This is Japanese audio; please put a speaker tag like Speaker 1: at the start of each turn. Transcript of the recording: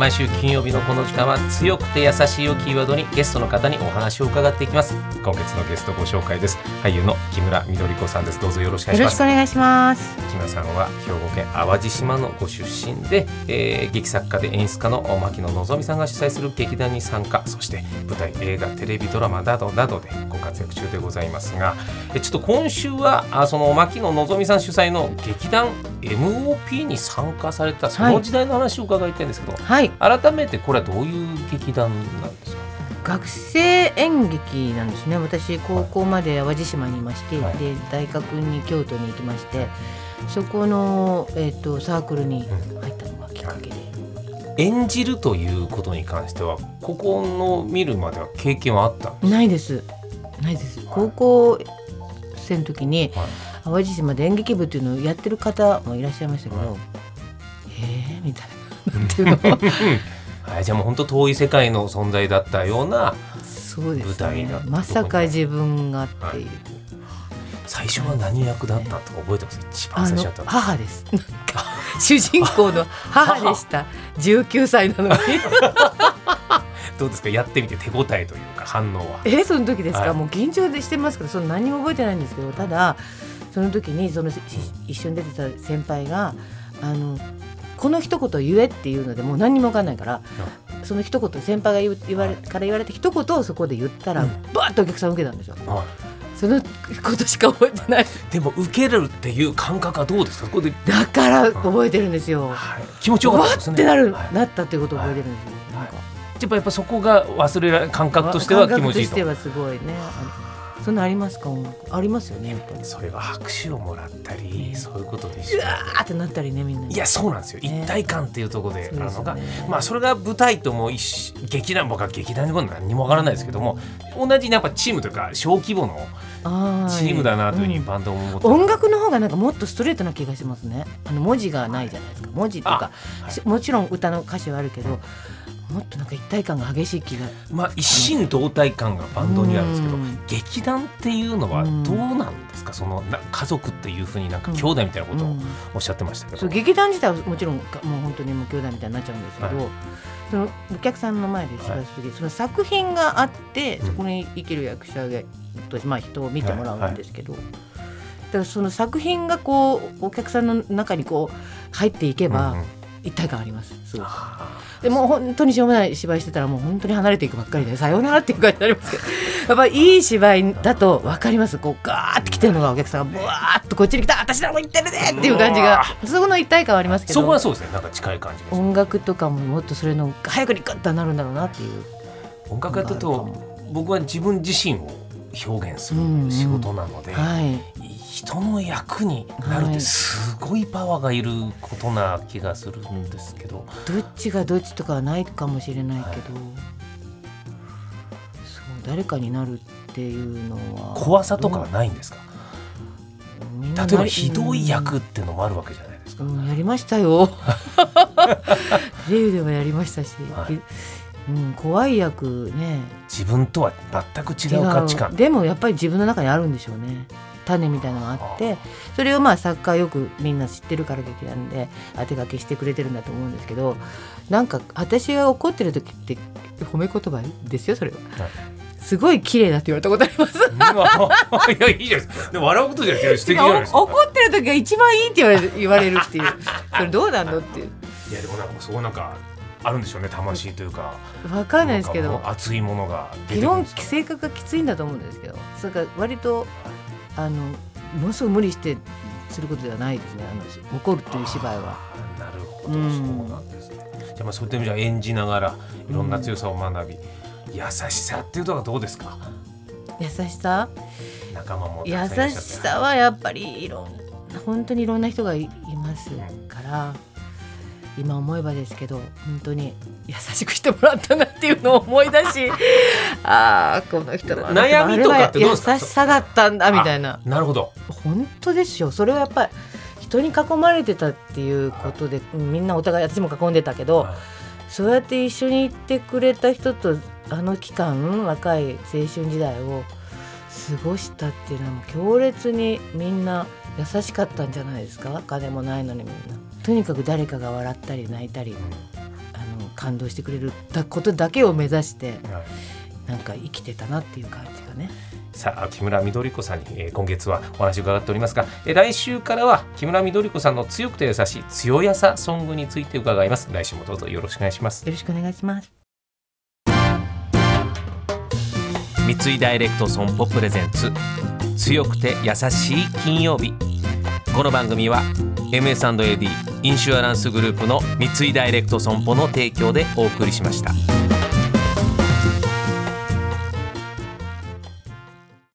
Speaker 1: 毎週金曜日のこの時間は強くて優しいをキーワードにゲストの方にお話を伺っていきます。今月のゲストご紹介です。俳優の木村みどり子さんです。どうぞよろしくお願いします。
Speaker 2: よろしくお願いします。
Speaker 1: 木村さんは兵庫県淡路島のご出身で、えー、劇作家で演出家の牧野望美さんが主催する劇団に参加。そして舞台映画テレビドラマなどなどでご活躍中でございますがえちょっと今週はあその牧野望美さん主催の劇団 MOP に参加されたその時代の話を伺いたいんですけど、
Speaker 2: はい。
Speaker 1: 改めてこれはどういう劇団なんですか？
Speaker 2: 学生演劇なんですね。私高校まで淡路島にいまして、
Speaker 1: はい。
Speaker 2: で大学に京都に行きましてそこの、えー、とサークルに入ったのがきっかけで、
Speaker 1: 演じるということに関してはここの見るまでは経験はあったんです
Speaker 2: ないです。ないです。高校生の時に
Speaker 1: か、はい
Speaker 2: 淡路島で演劇部っていうのをやってる方もいらっしゃいましたけど、
Speaker 1: はい。
Speaker 2: えーみたいな。なんていうの
Speaker 1: はい、じゃあもう本当遠い世界の存在だったような舞台
Speaker 2: ね
Speaker 1: だった
Speaker 2: まさか自分がっていう、
Speaker 1: 最初は何役だったとか覚えてます？一番最初だったの。
Speaker 2: 母です。主人公の母でした。19歳なのに。
Speaker 1: どうですか？やってみて手応えというか反応は。
Speaker 2: えその時ですか、
Speaker 1: はい。
Speaker 2: もう緊張でしてますけどその何にも覚えてないんですけどただその時にそのし一緒に出てた先輩があのこの一言言えっていうのでもう何にも分かんないから、その一言先輩が言われから言われた一言をそこで言ったら、
Speaker 1: うん。
Speaker 2: バーッとお客さん受けたんですよ。
Speaker 1: は
Speaker 2: そのことしか覚えてない。
Speaker 1: い、でも受けるっていう感覚はどうですか？そこで、
Speaker 2: だから覚えてるんですよ。
Speaker 1: はい、気持ちよかった
Speaker 2: わ
Speaker 1: ですね。
Speaker 2: ってなる、
Speaker 1: はい
Speaker 2: なったっていうことを覚えてるんですよ。なんか。
Speaker 1: やっぱやっぱそこが忘れられ感覚としては気持ちいいと。
Speaker 2: 感覚としてはすごいね。あそんなありますか？音楽。ありますよねやっぱり。
Speaker 1: それは拍手をもらったりそういうことでしょ
Speaker 2: う。わーってなったりねみんない
Speaker 1: やそうなんですよ、
Speaker 2: ね。
Speaker 1: 一体感っていうところであるのが、
Speaker 2: そうですよね。
Speaker 1: まあそれが舞台とも一緒劇団僕は劇団のこと何にもわからないですけども同じやっぱチームというか小規模の
Speaker 2: あ
Speaker 1: チームだなというふうに
Speaker 2: うん。
Speaker 1: バンドも思って、
Speaker 2: 音楽の方がなんかもっとストレートな気がしますね。あの文字がないじゃないですか。文字とか、
Speaker 1: はい。
Speaker 2: しもちろん歌の歌詞はあるけどもっとなんか一体感が激しい気が。
Speaker 1: まあ一心同体感がバンドにあるんですけど
Speaker 2: うん。
Speaker 1: 劇団っていうのはどうなんですか？そのな家族っていうふうになんか兄弟みたいなことを
Speaker 2: うん。
Speaker 1: おっしゃってましたけど、
Speaker 2: そう劇団自体はもちろんもう本当にもう兄弟みたいになっちゃうんですけど、
Speaker 1: は
Speaker 2: そのお客さんの前で芝居する時、その作品があって
Speaker 1: うん。
Speaker 2: そこに生きる役者がと、まあ、人を見てもらうんですけど、だからその作品がこうお客さんの中にこう入っていけば、一体感あります。すごく。
Speaker 1: あ
Speaker 2: でもう本当にしょうもない芝居してたらもう本当に離れていくばっかりでさようならっていう感じになりますけどやっぱりいい芝居だと分かります？こうガーって来てるのがお客さんがブワーッとこっちに来た私らも行ってるねっていう感じがそこの一体感はありますけど。
Speaker 1: そこはそうですね。なんか近い感じが
Speaker 2: 音楽とかももっとそれの早くにグッとなるんだろうなっていう。
Speaker 1: 音楽やってると僕は自分自身を表現する
Speaker 2: うんうん
Speaker 1: 仕事なので、
Speaker 2: はい。
Speaker 1: 人の役になるってすごいパワーがいることな気がするんですけど、
Speaker 2: どっちがどっちとかはないかもしれないけど、そう誰かになるっていうのは。
Speaker 1: 怖さとかはないんですか、
Speaker 2: みん。な
Speaker 1: 例えばひどい役っていうのもあるわけじゃないですか、
Speaker 2: うん、やりましたよ。テ レビでもやりましたし、
Speaker 1: はい
Speaker 2: うん、怖い役ね。
Speaker 1: 自分とは全く違う価値観。
Speaker 2: でもやっぱり自分の中にあるんでしょうね。種みたいなのがあってそれをまあ作家はよくみんな知ってるから劇団で当て書きしてくれてるんだと思うんですけどなんか私が怒ってる時って褒め言葉ですよそれは、
Speaker 1: はい。
Speaker 2: すごい綺麗だって言われたことあります。
Speaker 1: いやいいじゃないですか。でも笑うことじゃないですか。
Speaker 2: お怒ってる時が一番いいって言われる言われるっていう。それどうなんのっていう。
Speaker 1: いやでもなんかそうなんかあるんでしょうね魂というか。
Speaker 2: 分かんないですけど。
Speaker 1: 熱いものが
Speaker 2: 基本性格がきついんだと思うんですけど。それから割とあのものすごく無理してすることではないですね。あの怒るっていう芝居は。
Speaker 1: なるほど、
Speaker 2: うん。
Speaker 1: そうなんですね。じゃあまあそういった意味じゃ演じながらいろんな強さを学び、優しさっていうのはどうですか？
Speaker 2: 優しさ？
Speaker 1: 仲間もた
Speaker 2: 優
Speaker 1: し
Speaker 2: さはやっぱりいろんな本当にいろんな人がいいますから今思えばですけど本当に優しくしてもらったなっていうのを思い出し ああこの人の
Speaker 1: 悩みとかって
Speaker 2: 優しさだったんだみたいな。
Speaker 1: あなるほど。
Speaker 2: 本当ですよ。それはやっぱり人に囲まれてたっていうことでうんみんなお互い私も囲んでたけどそうやって一緒に行ってくれた人とあの期間若い青春時代を過ごしたっていうのはもう強烈にみんな優しかったんじゃないですか？金もないのにみんなとにかく誰かが笑ったり泣いたりあの感動してくれることだけを目指してなんか生きてたなっていう感じがね。
Speaker 1: さあ木村緑子さんに、えー、今月はお話伺っておりますが、えー、来週からは木村緑子さんの強くて優しい強やさソングについて伺います。来週もどうぞよろしくお願いします。
Speaker 2: よろしくお願いします。
Speaker 1: 三井ダイレクト損保プレゼンツ。強くて優しい金曜日この番組は MS&AD インシュアランスグループの三井ダイレクト損保の提供でお送りしました。